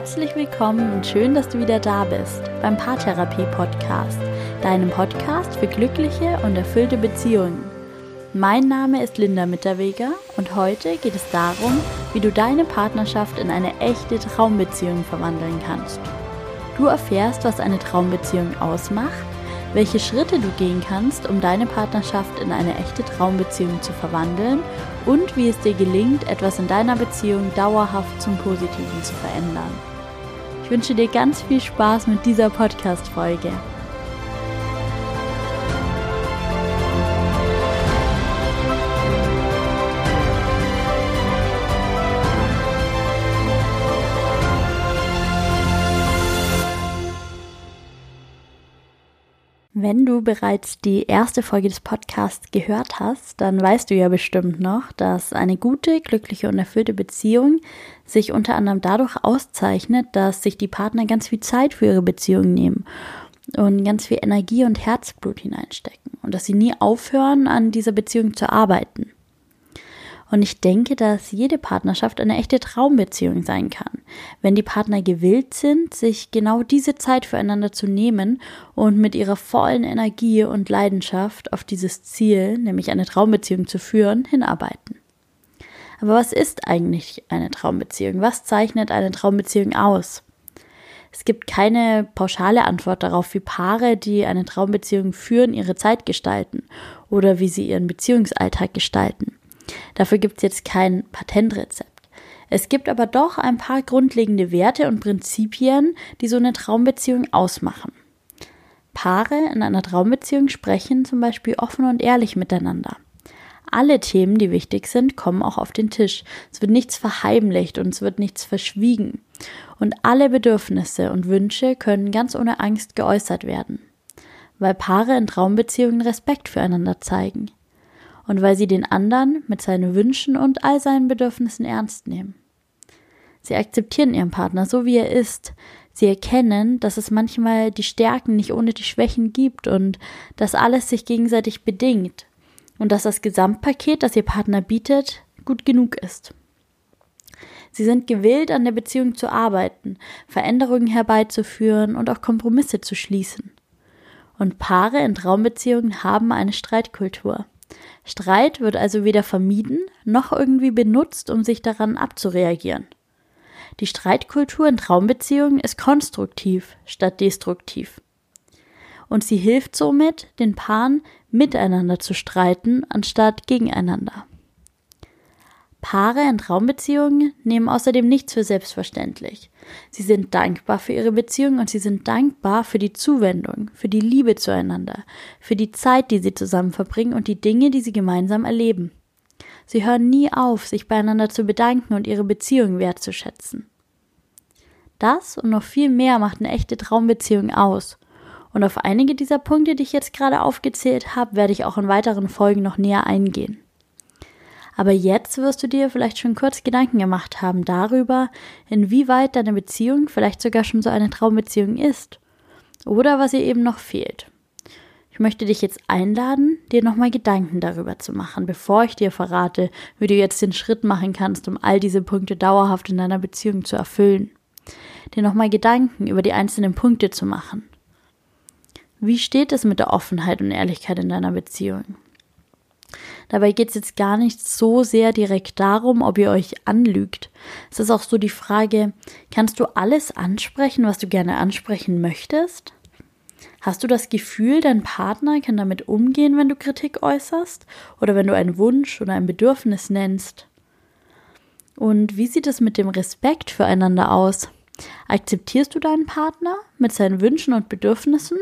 Herzlich willkommen und schön, dass du wieder da bist beim Paartherapie Podcast, deinem Podcast für glückliche und erfüllte Beziehungen. Mein Name ist Linda Mitterweger und heute geht es darum, wie du deine Partnerschaft in eine echte Traumbeziehung verwandeln kannst. Du erfährst, was eine Traumbeziehung ausmacht, welche Schritte du gehen kannst, um deine Partnerschaft in eine echte Traumbeziehung zu verwandeln und wie es dir gelingt, etwas in deiner Beziehung dauerhaft zum Positiven zu verändern. Wünsche dir ganz viel Spaß mit dieser Podcast-Folge. Wenn du bereits die erste Folge des Podcasts gehört hast, dann weißt du ja bestimmt noch, dass eine gute, glückliche und erfüllte Beziehung sich unter anderem dadurch auszeichnet, dass sich die Partner ganz viel Zeit für ihre Beziehung nehmen und ganz viel Energie und Herzblut hineinstecken und dass sie nie aufhören, an dieser Beziehung zu arbeiten. Und ich denke, dass jede Partnerschaft eine echte Traumbeziehung sein kann, wenn die Partner gewillt sind, sich genau diese Zeit füreinander zu nehmen und mit ihrer vollen Energie und Leidenschaft auf dieses Ziel, nämlich eine Traumbeziehung zu führen, hinarbeiten. Aber was ist eigentlich eine Traumbeziehung? Was zeichnet eine Traumbeziehung aus? Es gibt keine pauschale Antwort darauf, wie Paare, die eine Traumbeziehung führen, ihre Zeit gestalten oder wie sie ihren Beziehungsalltag gestalten. Dafür gibt es jetzt kein Patentrezept. Es gibt aber doch ein paar grundlegende Werte und Prinzipien, die so eine Traumbeziehung ausmachen. Paare in einer Traumbeziehung sprechen zum Beispiel offen und ehrlich miteinander. Alle Themen, die wichtig sind, kommen auch auf den Tisch. Es wird nichts verheimlicht und es wird nichts verschwiegen. Und alle Bedürfnisse und Wünsche können ganz ohne Angst geäußert werden. Weil Paare in Traumbeziehungen Respekt füreinander zeigen und weil sie den anderen mit seinen Wünschen und all seinen Bedürfnissen ernst nehmen. Sie akzeptieren ihren Partner so, wie er ist. Sie erkennen, dass es manchmal die Stärken nicht ohne die Schwächen gibt und dass alles sich gegenseitig bedingt und dass das Gesamtpaket, das ihr Partner bietet, gut genug ist. Sie sind gewillt, an der Beziehung zu arbeiten, Veränderungen herbeizuführen und auch Kompromisse zu schließen. Und Paare in Traumbeziehungen haben eine Streitkultur. Streit wird also weder vermieden noch irgendwie benutzt, um sich daran abzureagieren. Die Streitkultur in Traumbeziehungen ist konstruktiv statt destruktiv. Und sie hilft somit, den Paaren miteinander zu streiten, anstatt gegeneinander. Paare in Traumbeziehungen nehmen außerdem nichts für selbstverständlich. Sie sind dankbar für ihre Beziehung und sie sind dankbar für die Zuwendung, für die Liebe zueinander, für die Zeit, die sie zusammen verbringen und die Dinge, die sie gemeinsam erleben. Sie hören nie auf, sich beieinander zu bedanken und ihre Beziehung wertzuschätzen. Das und noch viel mehr macht eine echte Traumbeziehung aus. Und auf einige dieser Punkte, die ich jetzt gerade aufgezählt habe, werde ich auch in weiteren Folgen noch näher eingehen. Aber jetzt wirst du dir vielleicht schon kurz Gedanken gemacht haben darüber, inwieweit deine Beziehung vielleicht sogar schon so eine Traumbeziehung ist. Oder was ihr eben noch fehlt. Ich möchte dich jetzt einladen, dir nochmal Gedanken darüber zu machen, bevor ich dir verrate, wie du jetzt den Schritt machen kannst, um all diese Punkte dauerhaft in deiner Beziehung zu erfüllen. Dir nochmal Gedanken über die einzelnen Punkte zu machen. Wie steht es mit der Offenheit und Ehrlichkeit in deiner Beziehung? Dabei geht es jetzt gar nicht so sehr direkt darum, ob ihr euch anlügt. Es ist auch so die Frage, kannst du alles ansprechen, was du gerne ansprechen möchtest? Hast du das Gefühl, dein Partner kann damit umgehen, wenn du Kritik äußerst oder wenn du einen Wunsch oder ein Bedürfnis nennst? Und wie sieht es mit dem Respekt füreinander aus? Akzeptierst du deinen Partner mit seinen Wünschen und Bedürfnissen?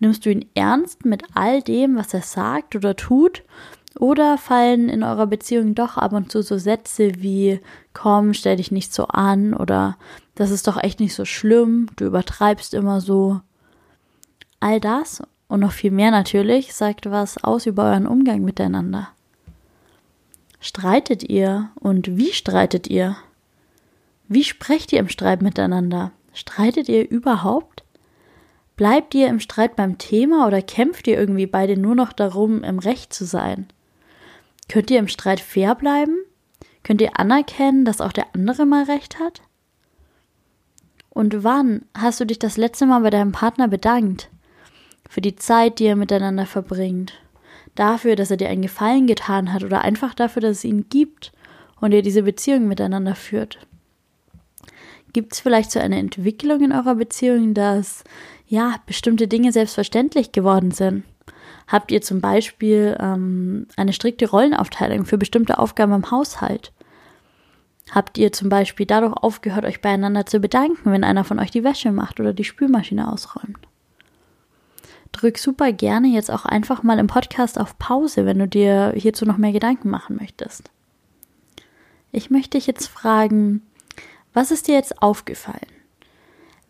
Nimmst du ihn ernst mit all dem, was er sagt oder tut? Oder fallen in eurer Beziehung doch ab und zu so Sätze wie komm, stell dich nicht so an oder das ist doch echt nicht so schlimm, du übertreibst immer so. All das und noch viel mehr natürlich sagt was aus über euren Umgang miteinander. Streitet ihr und wie streitet ihr? Wie sprecht ihr im Streit miteinander? Streitet ihr überhaupt? Bleibt ihr im Streit beim Thema oder kämpft ihr irgendwie beide nur noch darum, im Recht zu sein? Könnt ihr im Streit fair bleiben? Könnt ihr anerkennen, dass auch der andere mal recht hat? Und wann hast du dich das letzte Mal bei deinem Partner bedankt? Für die Zeit, die ihr miteinander verbringt. Dafür, dass er dir einen Gefallen getan hat oder einfach dafür, dass es ihn gibt und ihr diese Beziehung miteinander führt. Gibt es vielleicht so eine Entwicklung in eurer Beziehung, dass ja bestimmte Dinge selbstverständlich geworden sind? Habt ihr zum Beispiel ähm, eine strikte Rollenaufteilung für bestimmte Aufgaben im Haushalt? Habt ihr zum Beispiel dadurch aufgehört, euch beieinander zu bedanken, wenn einer von euch die Wäsche macht oder die Spülmaschine ausräumt? Drück super gerne jetzt auch einfach mal im Podcast auf Pause, wenn du dir hierzu noch mehr Gedanken machen möchtest. Ich möchte dich jetzt fragen, was ist dir jetzt aufgefallen?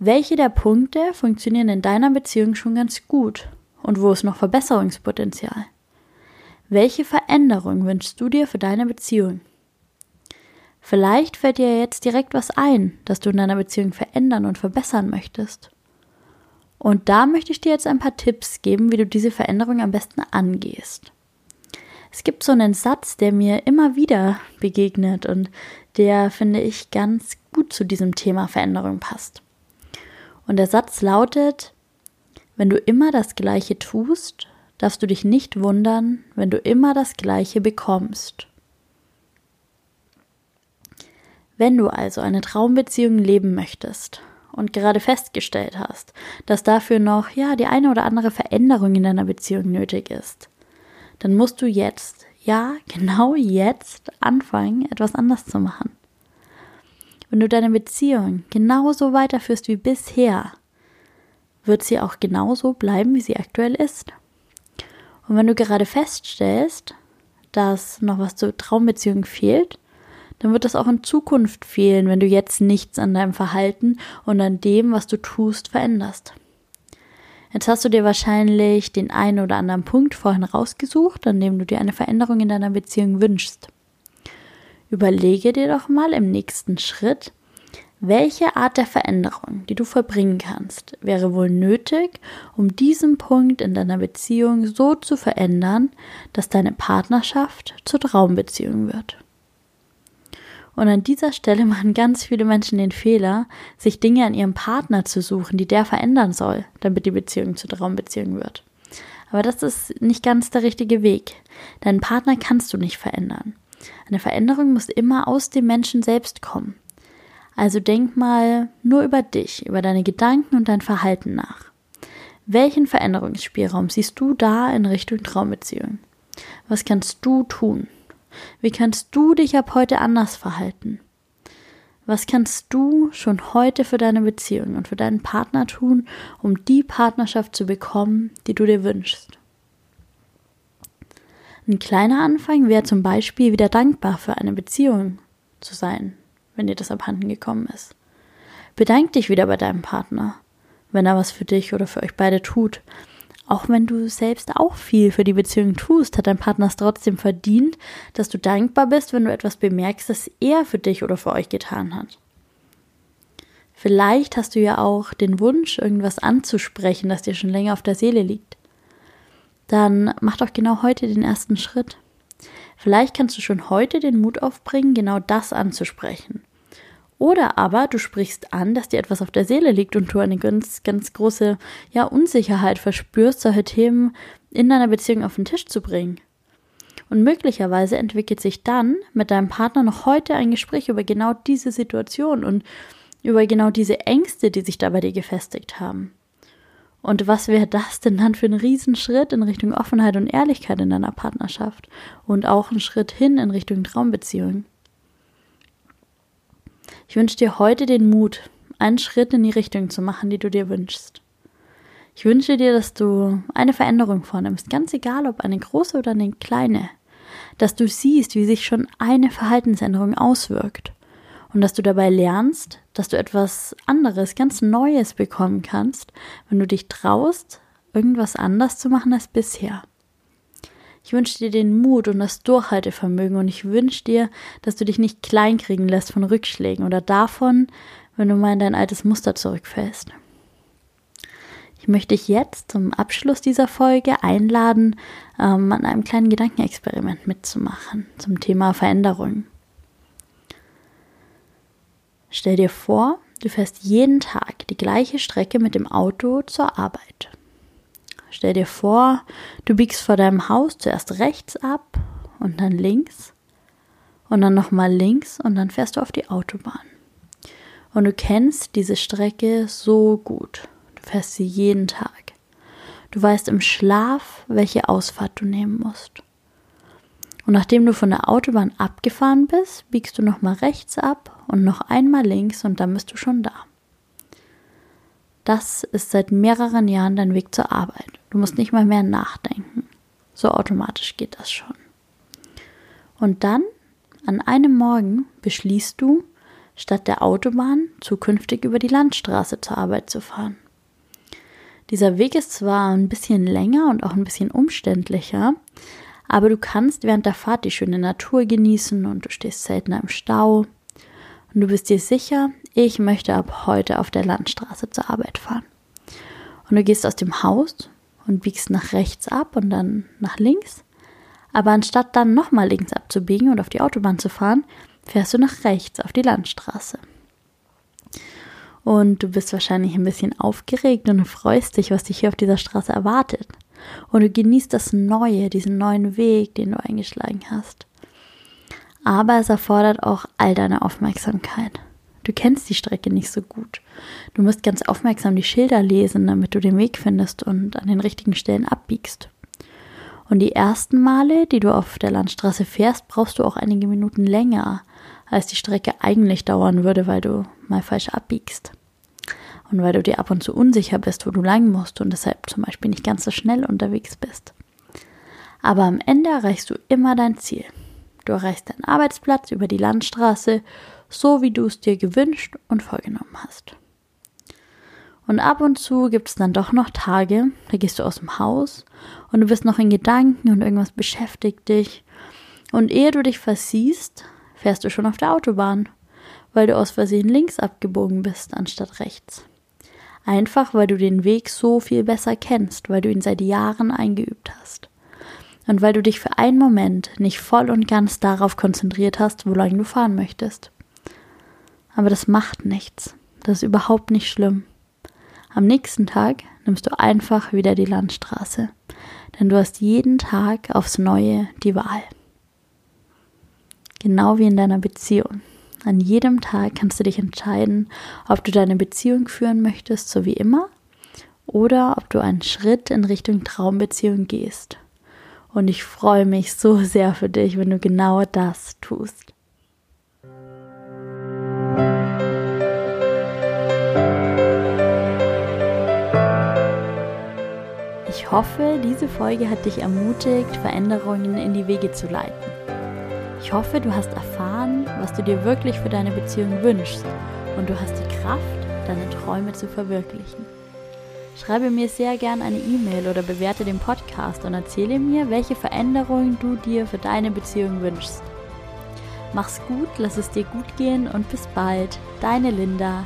Welche der Punkte funktionieren in deiner Beziehung schon ganz gut und wo ist noch Verbesserungspotenzial? Welche Veränderung wünschst du dir für deine Beziehung? Vielleicht fällt dir jetzt direkt was ein, das du in deiner Beziehung verändern und verbessern möchtest. Und da möchte ich dir jetzt ein paar Tipps geben, wie du diese Veränderung am besten angehst. Es gibt so einen Satz, der mir immer wieder begegnet und der, finde ich, ganz gut zu diesem Thema Veränderung passt. Und der Satz lautet, wenn du immer das Gleiche tust, darfst du dich nicht wundern, wenn du immer das Gleiche bekommst. Wenn du also eine Traumbeziehung leben möchtest und gerade festgestellt hast, dass dafür noch ja die eine oder andere Veränderung in deiner Beziehung nötig ist, dann musst du jetzt, ja, genau jetzt anfangen, etwas anders zu machen. Wenn du deine Beziehung genauso weiterführst wie bisher, wird sie auch genauso bleiben, wie sie aktuell ist. Und wenn du gerade feststellst, dass noch was zur Traumbeziehung fehlt, dann wird das auch in Zukunft fehlen, wenn du jetzt nichts an deinem Verhalten und an dem, was du tust, veränderst. Jetzt hast du dir wahrscheinlich den einen oder anderen Punkt vorhin rausgesucht, an dem du dir eine Veränderung in deiner Beziehung wünschst. Überlege dir doch mal im nächsten Schritt, welche Art der Veränderung, die du verbringen kannst, wäre wohl nötig, um diesen Punkt in deiner Beziehung so zu verändern, dass deine Partnerschaft zur Traumbeziehung wird. Und an dieser Stelle machen ganz viele Menschen den Fehler, sich Dinge an ihrem Partner zu suchen, die der verändern soll, damit die Beziehung zur Traumbeziehung wird. Aber das ist nicht ganz der richtige Weg. Deinen Partner kannst du nicht verändern. Eine Veränderung muss immer aus dem Menschen selbst kommen. Also denk mal nur über dich, über deine Gedanken und dein Verhalten nach. Welchen Veränderungsspielraum siehst du da in Richtung Traumbeziehung? Was kannst du tun? Wie kannst du dich ab heute anders verhalten? Was kannst du schon heute für deine Beziehung und für deinen Partner tun, um die Partnerschaft zu bekommen, die du dir wünschst? Ein kleiner Anfang wäre zum Beispiel wieder dankbar für eine Beziehung zu sein, wenn dir das abhanden gekommen ist. Bedank dich wieder bei deinem Partner, wenn er was für dich oder für euch beide tut auch wenn du selbst auch viel für die Beziehung tust, hat dein Partner es trotzdem verdient, dass du dankbar bist, wenn du etwas bemerkst, das er für dich oder für euch getan hat. Vielleicht hast du ja auch den Wunsch, irgendwas anzusprechen, das dir schon länger auf der Seele liegt. Dann mach doch genau heute den ersten Schritt. Vielleicht kannst du schon heute den Mut aufbringen, genau das anzusprechen. Oder aber du sprichst an, dass dir etwas auf der Seele liegt und du eine ganz, ganz große ja, Unsicherheit verspürst, solche Themen in deiner Beziehung auf den Tisch zu bringen. Und möglicherweise entwickelt sich dann mit deinem Partner noch heute ein Gespräch über genau diese Situation und über genau diese Ängste, die sich da bei dir gefestigt haben. Und was wäre das denn dann für ein Riesenschritt in Richtung Offenheit und Ehrlichkeit in deiner Partnerschaft und auch ein Schritt hin in Richtung Traumbeziehung? Ich wünsche dir heute den Mut, einen Schritt in die Richtung zu machen, die du dir wünschst. Ich wünsche dir, dass du eine Veränderung vornimmst, ganz egal ob eine große oder eine kleine, dass du siehst, wie sich schon eine Verhaltensänderung auswirkt und dass du dabei lernst, dass du etwas anderes, ganz Neues bekommen kannst, wenn du dich traust, irgendwas anders zu machen als bisher. Ich wünsche dir den Mut und das Durchhaltevermögen und ich wünsche dir, dass du dich nicht kleinkriegen lässt von Rückschlägen oder davon, wenn du mal in dein altes Muster zurückfällst. Ich möchte dich jetzt zum Abschluss dieser Folge einladen, ähm, an einem kleinen Gedankenexperiment mitzumachen zum Thema Veränderung. Stell dir vor, Du fährst jeden Tag die gleiche Strecke mit dem Auto zur Arbeit. Stell dir vor, du biegst vor deinem Haus zuerst rechts ab und dann links und dann nochmal links und dann fährst du auf die Autobahn. Und du kennst diese Strecke so gut. Du fährst sie jeden Tag. Du weißt im Schlaf, welche Ausfahrt du nehmen musst. Und nachdem du von der Autobahn abgefahren bist, biegst du nochmal rechts ab und noch einmal links und dann bist du schon da. Das ist seit mehreren Jahren dein Weg zur Arbeit. Du musst nicht mal mehr nachdenken. So automatisch geht das schon. Und dann, an einem Morgen, beschließt du, statt der Autobahn zukünftig über die Landstraße zur Arbeit zu fahren. Dieser Weg ist zwar ein bisschen länger und auch ein bisschen umständlicher, aber du kannst während der Fahrt die schöne Natur genießen und du stehst seltener im Stau. Und du bist dir sicher, ich möchte ab heute auf der Landstraße zur Arbeit fahren. Und du gehst aus dem Haus und biegst nach rechts ab und dann nach links. Aber anstatt dann nochmal links abzubiegen und auf die Autobahn zu fahren, fährst du nach rechts auf die Landstraße. Und du bist wahrscheinlich ein bisschen aufgeregt und freust dich, was dich hier auf dieser Straße erwartet. Und du genießt das Neue, diesen neuen Weg, den du eingeschlagen hast. Aber es erfordert auch all deine Aufmerksamkeit. Du kennst die Strecke nicht so gut. Du musst ganz aufmerksam die Schilder lesen, damit du den Weg findest und an den richtigen Stellen abbiegst. Und die ersten Male, die du auf der Landstraße fährst, brauchst du auch einige Minuten länger, als die Strecke eigentlich dauern würde, weil du mal falsch abbiegst und weil du dir ab und zu unsicher bist, wo du lang musst und deshalb zum Beispiel nicht ganz so schnell unterwegs bist. Aber am Ende erreichst du immer dein Ziel. Du erreichst deinen Arbeitsplatz über die Landstraße, so wie du es dir gewünscht und vorgenommen hast. Und ab und zu gibt es dann doch noch Tage, da gehst du aus dem Haus und du bist noch in Gedanken und irgendwas beschäftigt dich. Und ehe du dich versiehst, fährst du schon auf der Autobahn, weil du aus Versehen links abgebogen bist anstatt rechts. Einfach weil du den Weg so viel besser kennst, weil du ihn seit Jahren eingeübt hast. Und weil du dich für einen Moment nicht voll und ganz darauf konzentriert hast, wo lang du fahren möchtest. Aber das macht nichts. Das ist überhaupt nicht schlimm. Am nächsten Tag nimmst du einfach wieder die Landstraße, denn du hast jeden Tag aufs Neue die Wahl. Genau wie in deiner Beziehung. An jedem Tag kannst du dich entscheiden, ob du deine Beziehung führen möchtest, so wie immer, oder ob du einen Schritt in Richtung Traumbeziehung gehst. Und ich freue mich so sehr für dich, wenn du genau das tust. Ich hoffe, diese Folge hat dich ermutigt, Veränderungen in die Wege zu leiten. Ich hoffe, du hast erfahren, was du dir wirklich für deine Beziehung wünschst und du hast die Kraft, deine Träume zu verwirklichen. Schreibe mir sehr gern eine E-Mail oder bewerte den Podcast und erzähle mir, welche Veränderungen du dir für deine Beziehung wünschst. Mach's gut, lass es dir gut gehen und bis bald. Deine Linda.